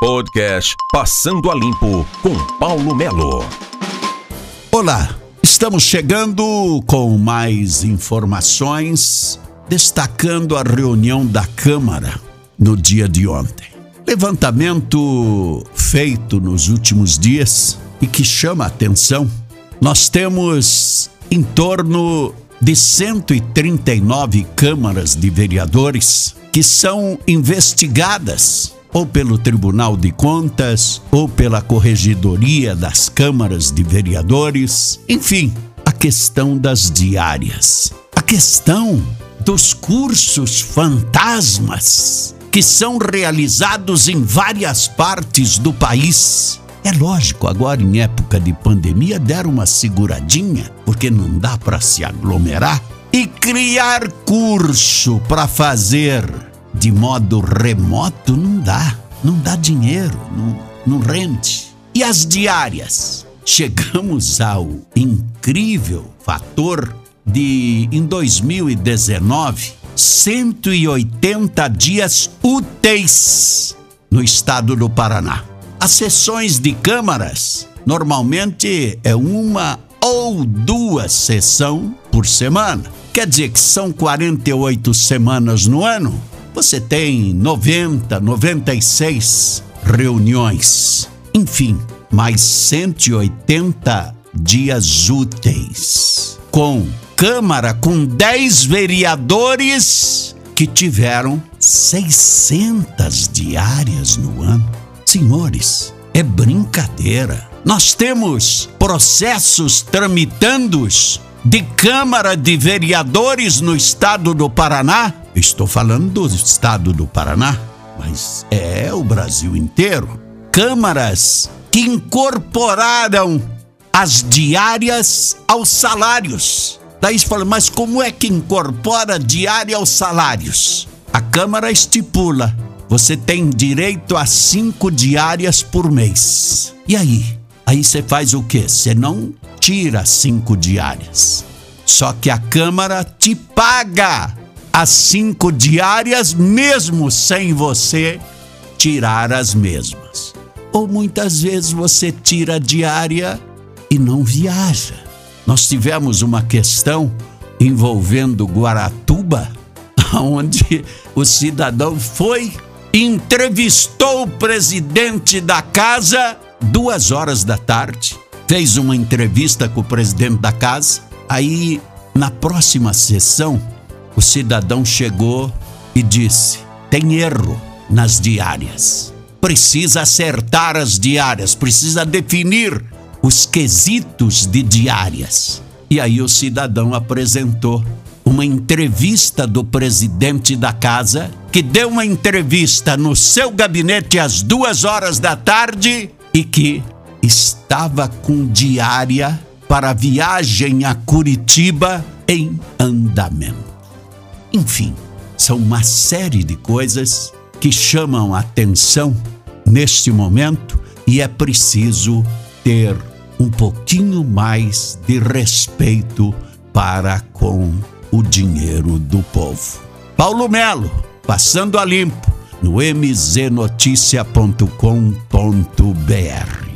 Podcast Passando a Limpo com Paulo Melo. Olá, estamos chegando com mais informações, destacando a reunião da Câmara no dia de ontem. Levantamento feito nos últimos dias e que chama a atenção. Nós temos em torno de 139 câmaras de vereadores que são investigadas ou pelo Tribunal de Contas, ou pela Corregedoria das Câmaras de Vereadores, enfim, a questão das diárias, a questão dos cursos fantasmas que são realizados em várias partes do país. É lógico, agora em época de pandemia deram uma seguradinha, porque não dá para se aglomerar e criar curso para fazer de modo remoto não dá, não dá dinheiro, não, não rende. E as diárias? Chegamos ao incrível fator de, em 2019, 180 dias úteis no estado do Paraná. As sessões de câmaras normalmente é uma ou duas sessões por semana. Quer dizer que são 48 semanas no ano você tem 90, 96 reuniões. Enfim, mais 180 dias úteis. Com Câmara com 10 vereadores que tiveram 600 diárias no ano. Senhores, é brincadeira. Nós temos processos tramitando de Câmara de Vereadores no estado do Paraná Estou falando do estado do Paraná, mas é o Brasil inteiro. Câmaras que incorporaram as diárias aos salários. Daí fala, mas como é que incorpora diária aos salários? A Câmara estipula: você tem direito a cinco diárias por mês. E aí? Aí você faz o quê? Você não tira cinco diárias. Só que a Câmara te paga as cinco diárias, mesmo sem você tirar as mesmas. Ou muitas vezes você tira a diária e não viaja. Nós tivemos uma questão envolvendo Guaratuba, onde o cidadão foi entrevistou o presidente da casa duas horas da tarde, fez uma entrevista com o presidente da casa. Aí, na próxima sessão, o cidadão chegou e disse: tem erro nas diárias. Precisa acertar as diárias, precisa definir os quesitos de diárias. E aí o cidadão apresentou uma entrevista do presidente da casa, que deu uma entrevista no seu gabinete às duas horas da tarde e que estava com diária para viagem a Curitiba em andamento. Enfim, são uma série de coisas que chamam atenção neste momento e é preciso ter um pouquinho mais de respeito para com o dinheiro do povo. Paulo Melo, passando a limpo no mznoticia.com.br.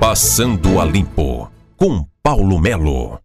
Passando a limpo com Paulo Melo.